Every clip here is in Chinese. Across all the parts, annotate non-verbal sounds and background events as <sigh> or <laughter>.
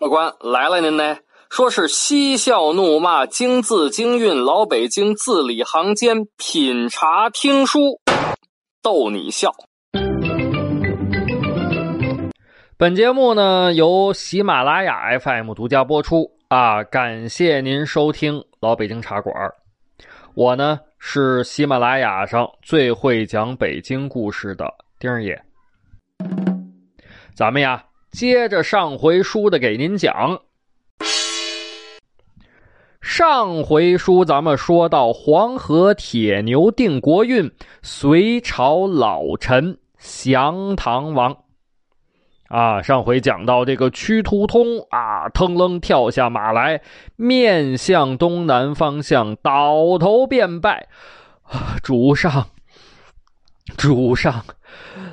客官来了，您呢？说是嬉笑怒骂，京字京韵，老北京字里行间，品茶听书，逗你笑。本节目呢由喜马拉雅 FM 独家播出啊！感谢您收听老北京茶馆。我呢是喜马拉雅上最会讲北京故事的丁儿爷。咱们呀，接着上回书的给您讲。上回书咱们说到黄河铁牛定国运，隋朝老臣降唐王。啊，上回讲到这个屈突通啊，腾楞跳下马来，面向东南方向，倒头便拜。啊，主上，主上，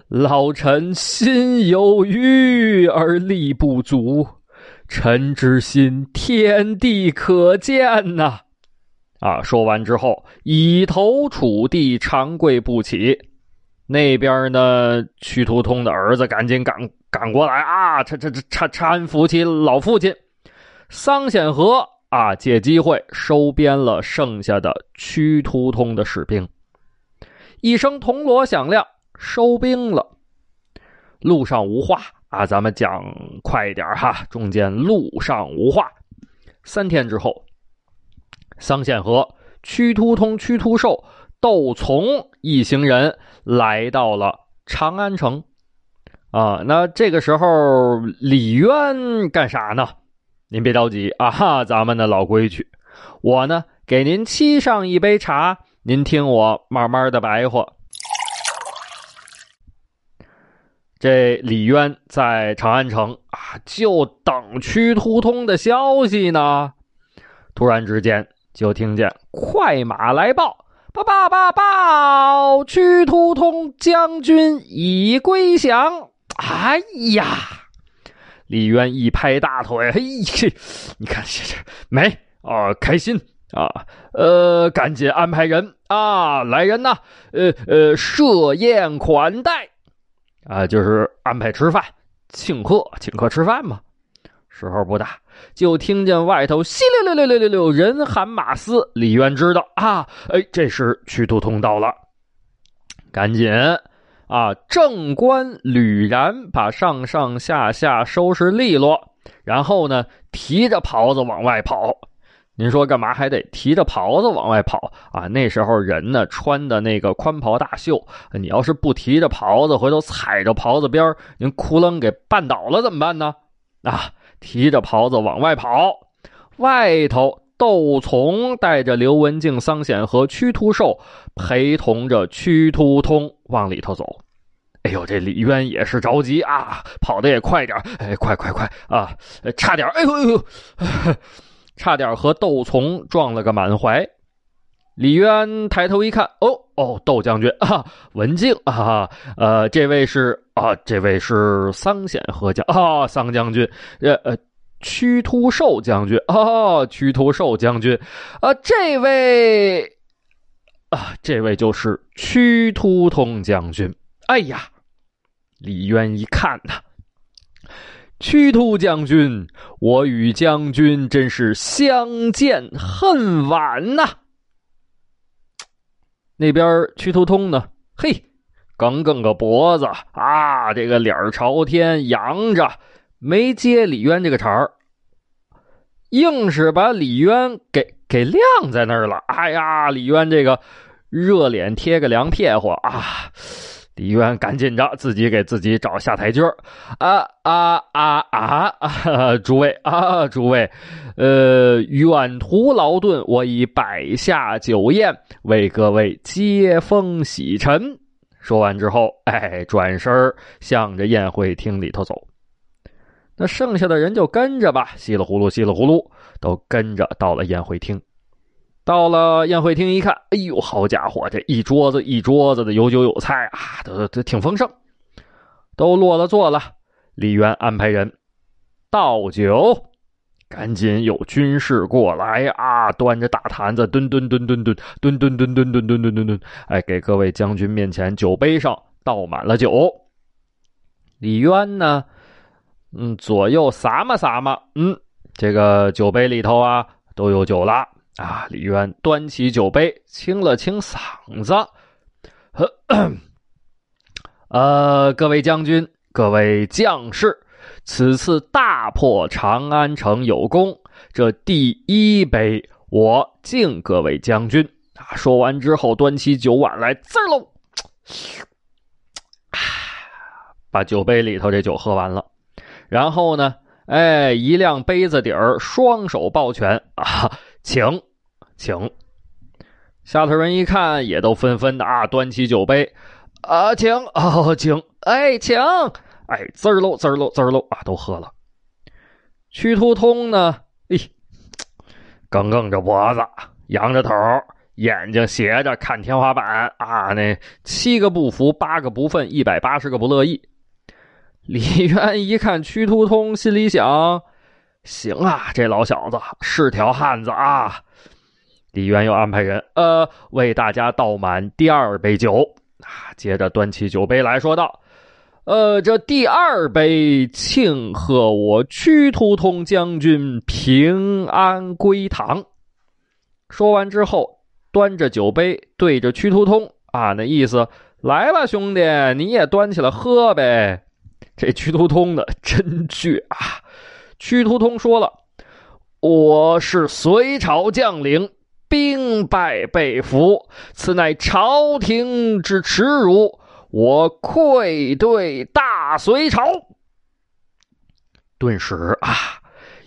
老臣心有余而力不足。臣之心，天地可见呐！啊，说完之后，以头触地，长跪不起。那边呢，屈突通的儿子赶紧赶赶过来啊，这这这搀搀扶起老父亲。桑显和啊，借机会收编了剩下的屈突通的士兵。一声铜锣响亮，收兵了。路上无话。啊，咱们讲快一点哈！中间路上无话。三天之后，桑显和、屈突通、屈突寿、窦从一行人来到了长安城。啊，那这个时候李渊干啥呢？您别着急啊哈，咱们的老规矩，我呢给您沏上一杯茶，您听我慢慢的白话。这李渊在长安城啊，就等屈突通的消息呢。突然之间，就听见快马来报：“报报报报！屈突通将军已归降。”哎呀！李渊一拍大腿：“嘿，你看这这没啊？开心啊！呃，赶紧安排人啊，来人呐！呃呃，设宴款待。”啊，就是安排吃饭，请客，请客吃饭嘛。时候不大，就听见外头稀溜溜溜溜溜人喊马嘶。李渊知道啊，哎，这是屈突通到了，赶紧啊！正官吕然把上上下下收拾利落，然后呢，提着袍子往外跑。您说干嘛还得提着袍子往外跑啊？那时候人呢穿的那个宽袍大袖，你要是不提着袍子，回头踩着袍子边您窟窿给绊倒了怎么办呢？啊，提着袍子往外跑，外头窦从带着刘文静、桑显和屈突寿陪同着屈突通往里头走。哎呦，这李渊也是着急啊，跑的也快点哎，快快快啊，差点哎呦哎呦。差点和窦从撞了个满怀，李渊抬头一看，哦哦，窦将军啊，文静啊，呃，这位是啊，这位是桑显和将啊，桑将军，呃呃，屈突寿将军啊，屈突寿将军，啊，这位啊，这位就是屈突通将军。哎呀，李渊一看呐。屈突将军，我与将军真是相见恨晚呐。那边屈突通呢？嘿，梗梗个脖子啊，这个脸朝天扬着，没接李渊这个茬儿，硬是把李渊给给晾在那儿了。哎呀，李渊这个热脸贴个凉屁股啊！李渊赶紧着，自己给自己找下台阶儿，啊啊啊啊！<laughs> 诸位啊，诸位，呃，远途劳顿，我已摆下酒宴，为各位接风洗尘。说完之后，哎，转身向着宴会厅里头走。那剩下的人就跟着吧，稀里糊涂，稀里糊涂，都跟着到了宴会厅。到了宴会厅一看，哎呦，好家伙，这一桌子一桌子的有酒有菜啊，都都挺丰盛。都落了座了，李渊安排人倒酒，赶紧有军士过来啊，端着大坛子，吨吨吨吨吨吨吨吨吨吨吨吨吨吨，哎，给各位将军面前酒杯上倒满了酒。李渊呢，嗯，左右撒嘛撒嘛，嗯，这个酒杯里头啊都有酒了啊。李渊端起酒杯，清了清嗓子，呵，<clears throat> 呃，各位将军，各位将士，此次大破长安城有功，这第一杯我敬各位将军啊。说完之后，端起酒碗来，滋喽。把酒杯里头这酒喝完了，然后呢，哎，一亮杯子底儿，双手抱拳啊，请，请。下头人一看，也都纷纷的啊，端起酒杯，啊，请，哦，请，哎，请，哎，滋儿喽，滋儿喽，滋儿喽，啊，都喝了。屈突通呢，哎，梗梗着脖子，仰着头。眼睛斜着看天花板啊，那七个不服，八个不忿，一百八十个不乐意。李渊一看屈突通，心里想：行啊，这老小子是条汉子啊。李渊又安排人，呃，为大家倒满第二杯酒啊。接着端起酒杯来说道：“呃，这第二杯庆贺我屈突通将军平安归唐。”说完之后。端着酒杯对着屈突通啊，那意思来吧，兄弟，你也端起来喝呗。这屈突通的真倔啊！屈突通说了：“我是隋朝将领，兵败被俘，此乃朝廷之耻辱，我愧对大隋朝。”顿时啊。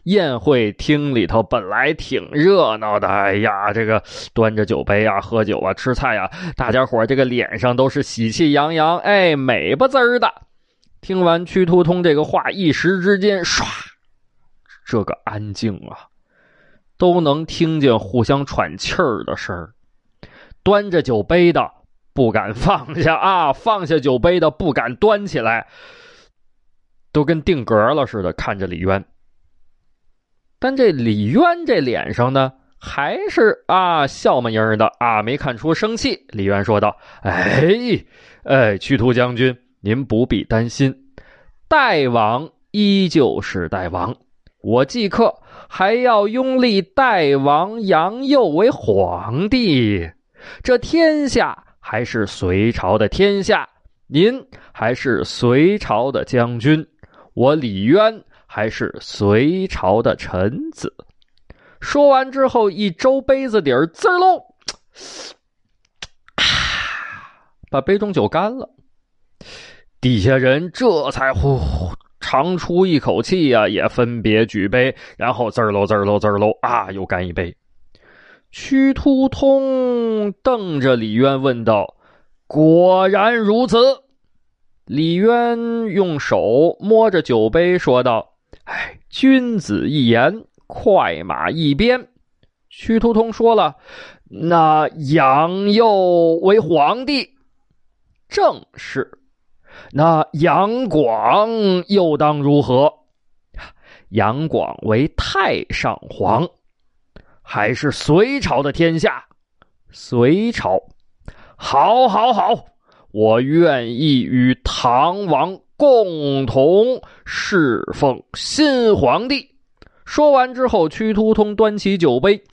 宴会厅里头本来挺热闹的，哎呀，这个端着酒杯啊，喝酒啊，吃菜啊，大家伙这个脸上都是喜气洋洋，哎，美不滋儿的。听完屈突通这个话，一时之间，唰，这个安静啊，都能听见互相喘气儿的声儿。端着酒杯的不敢放下啊，放下酒杯的不敢端起来，都跟定格了似的，看着李渊。但这李渊这脸上呢，还是啊笑么盈的啊，没看出生气。李渊说道：“哎，哎，屈突将军，您不必担心，代王依旧是代王，我即刻还要拥立代王杨佑为皇帝，这天下还是隋朝的天下，您还是隋朝的将军，我李渊。”还是隋朝的臣子。说完之后，一周杯子底儿，滋喽，啊，把杯中酒干了。底下人这才呼长出一口气呀，也分别举杯，然后滋喽滋喽滋喽啊，又干一杯。屈突通瞪着李渊问道：“果然如此？”李渊用手摸着酒杯说道。哎，君子一言，快马一鞭。屈突通说了：“那杨佑为皇帝，正是。那杨广又当如何？杨广为太上皇，还是隋朝的天下？隋朝，好，好，好，我愿意与唐王。”共同侍奉新皇帝。说完之后，屈突通端起酒杯，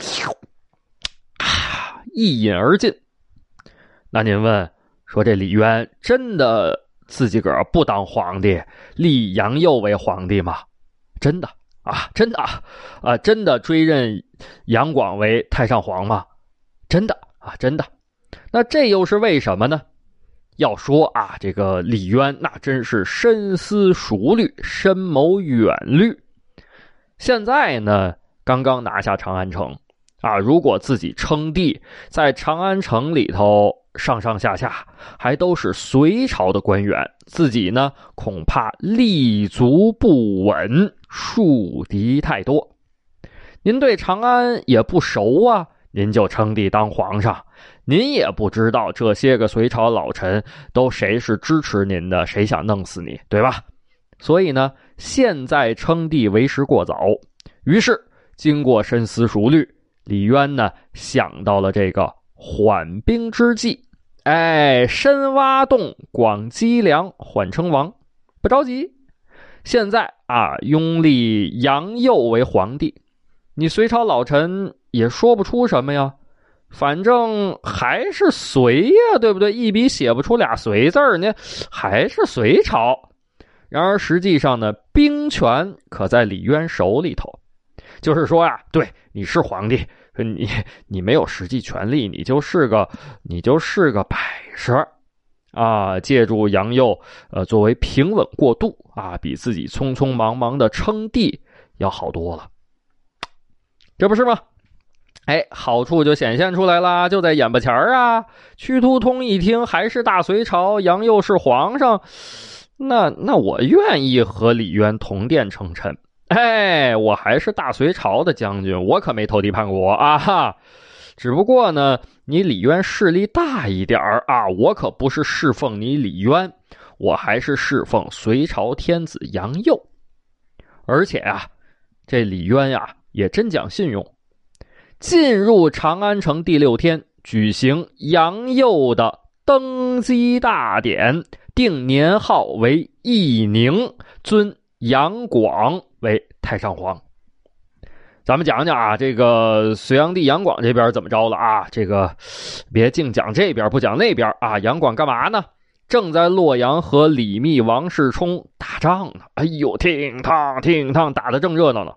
一饮而尽。那您问说，这李渊真的自己个儿不当皇帝，立杨佑为皇帝吗？真的啊，真的啊，啊，真的追认杨广为太上皇吗？真的啊，真的。那这又是为什么呢？要说啊，这个李渊那真是深思熟虑、深谋远虑。现在呢，刚刚拿下长安城，啊，如果自己称帝，在长安城里头上上下下还都是隋朝的官员，自己呢恐怕立足不稳，树敌太多。您对长安也不熟啊，您就称帝当皇上。您也不知道这些个隋朝老臣都谁是支持您的，谁想弄死你，对吧？所以呢，现在称帝为时过早。于是，经过深思熟虑，李渊呢想到了这个缓兵之计。哎，深挖洞，广积粮，缓称王。不着急，现在啊，拥立杨佑为皇帝，你隋朝老臣也说不出什么呀。反正还是隋呀，对不对？一笔写不出俩隋字儿呢，还是隋朝。然而实际上呢，兵权可在李渊手里头。就是说呀，对，你是皇帝，你你没有实际权力，你就是个你就是个摆设啊。借助杨佑，呃，作为平稳过渡啊，比自己匆匆忙忙的称帝要好多了，这不是吗？哎，好处就显现出来了，就在眼巴前啊！屈突通一听，还是大隋朝，杨佑是皇上，那那我愿意和李渊同殿称臣。<laughs> 哎，我还是大隋朝的将军，我可没投敌叛国啊！哈，只不过呢，你李渊势力大一点啊，我可不是侍奉你李渊，我还是侍奉隋朝天子杨佑。而且啊，这李渊呀，也真讲信用。进入长安城第六天，举行杨佑的登基大典，定年号为义宁，尊杨广为太上皇。咱们讲讲啊，这个隋炀帝杨广这边怎么着了啊？这个别净讲这边不讲那边啊！杨广干嘛呢？正在洛阳和李密、王世充打仗呢。哎呦，挺烫挺烫，打的正热闹呢。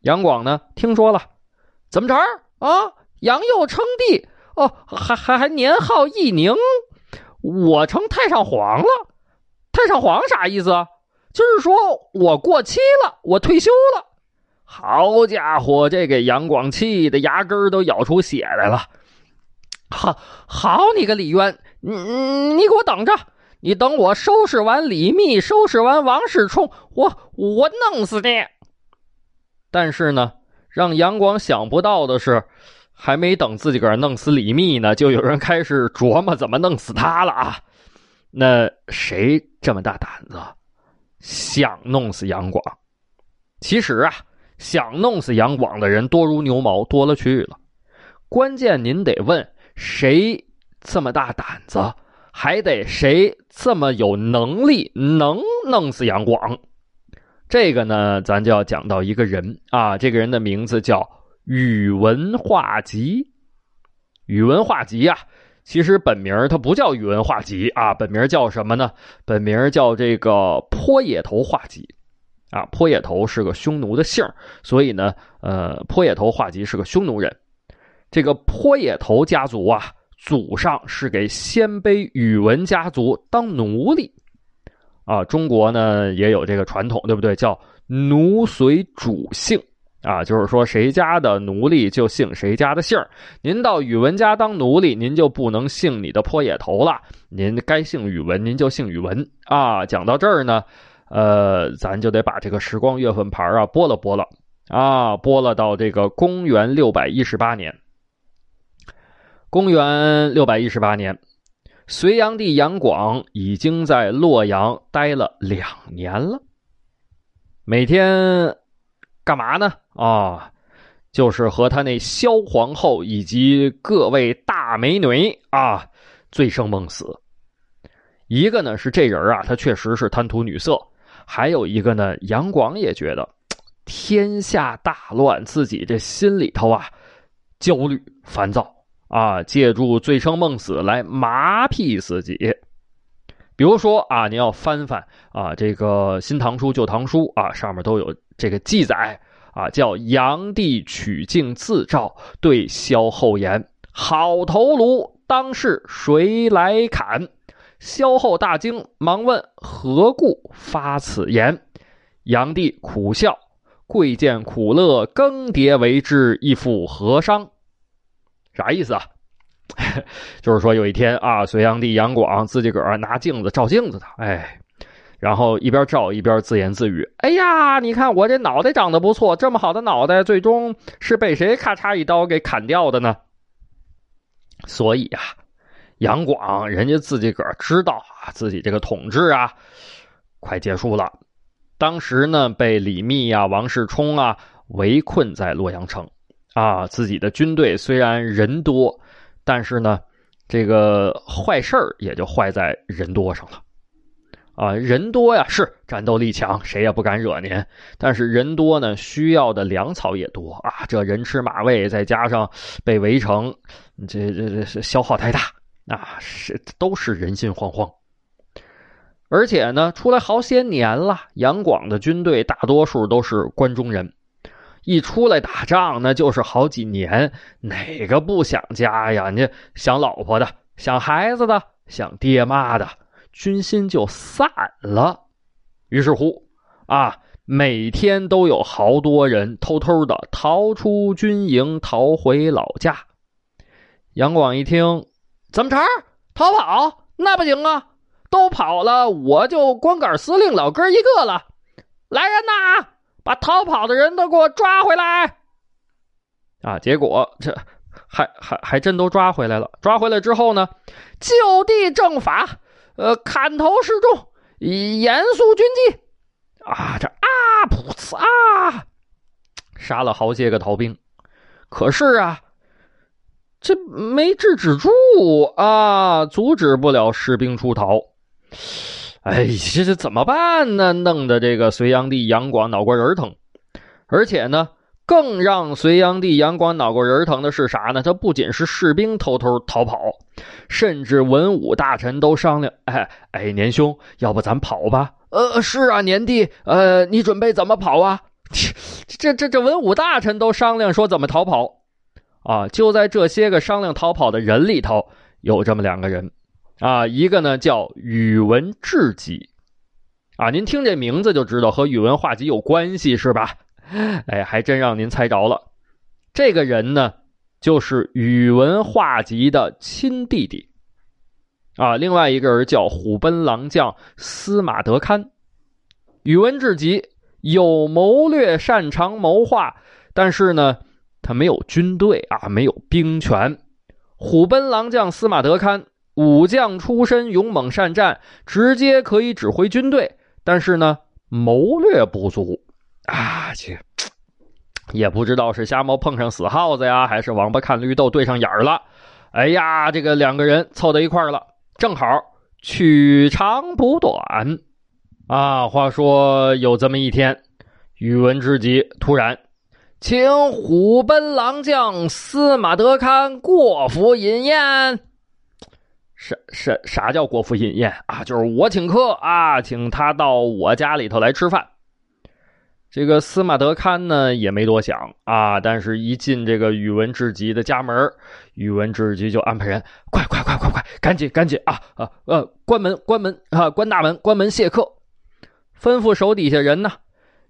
杨广呢，听说了。怎么着啊？杨佑称帝哦，还还还年号义宁，我成太上皇了。太上皇啥意思啊？就是说我过期了，我退休了。好家伙，这给杨广气的牙根都咬出血来了。好，好你个李渊，你你给我等着，你等我收拾完李密，收拾完王世充，我我弄死你。但是呢？让杨广想不到的是，还没等自己个儿弄死李密呢，就有人开始琢磨怎么弄死他了啊！那谁这么大胆子，想弄死杨广？其实啊，想弄死杨广的人多如牛毛，多了去了。关键您得问谁这么大胆子，还得谁这么有能力能弄死杨广。这个呢，咱就要讲到一个人啊，这个人的名字叫宇文化及。宇文化及呀，其实本名他不叫宇文化及啊，本名叫什么呢？本名叫这个坡野头化及啊。坡野头是个匈奴的姓所以呢，呃，坡野头化及是个匈奴人。这个坡野头家族啊，祖上是给鲜卑宇文家族当奴隶。啊，中国呢也有这个传统，对不对？叫奴随主姓啊，就是说谁家的奴隶就姓谁家的姓您到宇文家当奴隶，您就不能姓你的破野头了，您该姓宇文，您就姓宇文啊。讲到这儿呢，呃，咱就得把这个时光月份牌啊拨了拨了啊，拨了到这个公元六百一十八年。公元六百一十八年。隋炀帝杨广已经在洛阳待了两年了，每天干嘛呢？啊，就是和他那萧皇后以及各位大美女啊醉生梦死。一个呢是这人啊，他确实是贪图女色；还有一个呢，杨广也觉得天下大乱，自己这心里头啊焦虑烦躁。啊，借助醉生梦死来麻痹自己，比如说啊，你要翻翻啊，这个《新唐书》《旧唐书》啊，上面都有这个记载啊，叫杨帝取镜自照，对萧后言：“好头颅，当是谁来砍？”萧后大惊，忙问何故发此言。杨帝苦笑：“贵贱苦乐更迭为之，亦复何伤？”啥意思啊？<laughs> 就是说有一天啊，隋炀帝杨广自己个儿拿镜子照镜子的，哎，然后一边照一边自言自语：“哎呀，你看我这脑袋长得不错，这么好的脑袋，最终是被谁咔嚓一刀给砍掉的呢？”所以啊，杨广人家自己个儿知道啊，自己这个统治啊快结束了。当时呢，被李密啊、王世充啊围困在洛阳城。啊，自己的军队虽然人多，但是呢，这个坏事儿也就坏在人多上了。啊，人多呀，是战斗力强，谁也不敢惹您。但是人多呢，需要的粮草也多啊，这人吃马喂，再加上被围城，这这这消耗太大啊，是都是人心惶惶。而且呢，出来好些年了，杨广的军队大多数都是关中人，一出来打仗那就是好几年，哪个不想家呀？你想老婆的，想孩子的，想爹妈的，军心就散了。于是乎，啊，每天都有好多人偷偷的逃出军营，逃回老家。杨广一听，怎么着？逃跑？那不行啊！都跑了，我就光杆司令老哥一个了。来人呐，把逃跑的人都给我抓回来！啊，结果这还还还真都抓回来了。抓回来之后呢，就地正法，呃，砍头示众，严肃军纪。啊，这啊噗呲啊，杀了好些个逃兵。可是啊，这没制止住啊，阻止不了士兵出逃。哎，这这怎么办呢？弄得这个隋炀帝杨广脑瓜仁疼。而且呢，更让隋炀帝杨广脑瓜仁疼的是啥呢？他不仅是士兵偷偷逃跑，甚至文武大臣都商量：哎哎，年兄，要不咱跑吧？呃，是啊，年帝，呃，你准备怎么跑啊？<laughs> 这这这文武大臣都商量说怎么逃跑啊？就在这些个商量逃跑的人里头，有这么两个人。啊，一个呢叫宇文智己，啊，您听这名字就知道和宇文化及有关系是吧？哎，还真让您猜着了。这个人呢，就是宇文化及的亲弟弟。啊，另外一个人叫虎贲郎将司马德堪。宇文智己有谋略，擅长谋划，但是呢，他没有军队啊，没有兵权。虎贲郎将司马德堪。武将出身，勇猛善战，直接可以指挥军队。但是呢，谋略不足啊！这也不知道是瞎猫碰上死耗子呀，还是王八看绿豆对上眼儿了。哎呀，这个两个人凑到一块儿了，正好取长补短啊。话说有这么一天，宇文之吉突然请虎贲郎将司马德堪过府饮宴。啥啥啥叫国府饮宴啊？就是我请客啊，请他到我家里头来吃饭。这个司马德堪呢也没多想啊，但是一进这个宇文智吉的家门，宇文智吉就安排人，快快快快快，赶紧赶紧啊啊呃，关门关门啊，关大门关门谢客，吩咐手底下人呢，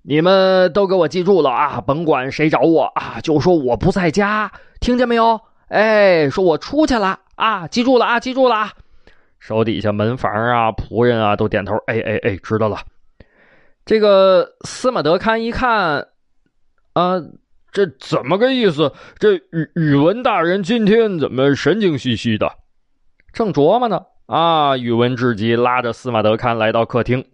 你们都给我记住了啊，甭管谁找我啊，就说我不在家，听见没有？哎，说我出去了。啊，记住了啊，记住了啊！手底下门房啊、仆人啊都点头，哎哎哎，知道了。这个司马德堪一看，啊，这怎么个意思？这宇宇文大人今天怎么神经兮兮的？正琢磨呢，啊，宇文智吉拉着司马德堪来到客厅。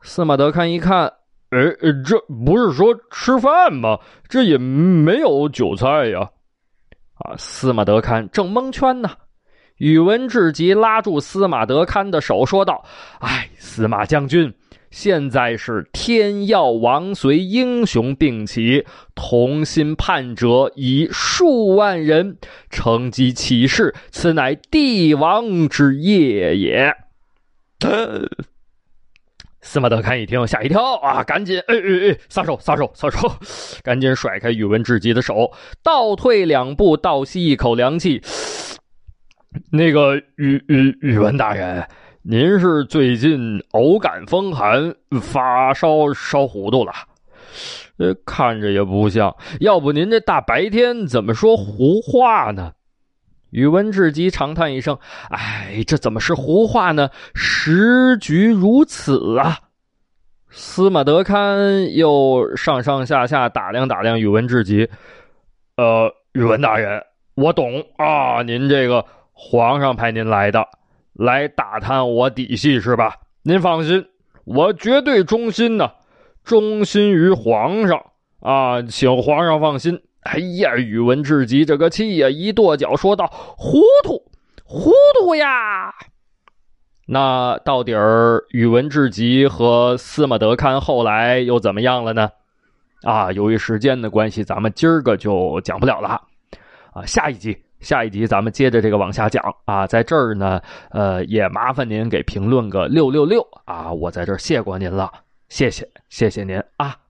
司马德堪一看，哎，这不是说吃饭吗？这也没有酒菜呀！啊，司马德堪正蒙圈呢。宇文智吉拉住司马德堪的手，说道：“哎，司马将军，现在是天耀王随英雄并起，同心叛者以数万人，乘机起事，此乃帝王之业也。” <laughs> 司马德堪一听，吓一跳啊，赶紧哎哎哎，撒手撒手撒手，<laughs> 赶紧甩开宇文智吉的手，倒退两步，倒吸一口凉气。那个宇宇宇文大人，您是最近偶感风寒，发烧烧糊涂了？呃，看着也不像。要不您这大白天怎么说胡话呢？宇文智吉长叹一声：“哎，这怎么是胡话呢？时局如此啊！”司马德堪又上上下下打量打量宇文智吉，呃，宇文大人，我懂啊，您这个。皇上派您来的，来打探我底细是吧？您放心，我绝对忠心呢，忠心于皇上啊，请皇上放心。哎呀，宇文智吉这个气呀，一跺脚说道：“糊涂，糊涂呀！”那到底儿宇文智吉和司马德堪后来又怎么样了呢？啊，由于时间的关系，咱们今儿个就讲不了了。啊，下一集，下一集咱们接着这个往下讲啊。在这儿呢，呃，也麻烦您给评论个六六六啊，我在这儿谢过您了，谢谢，谢谢您啊。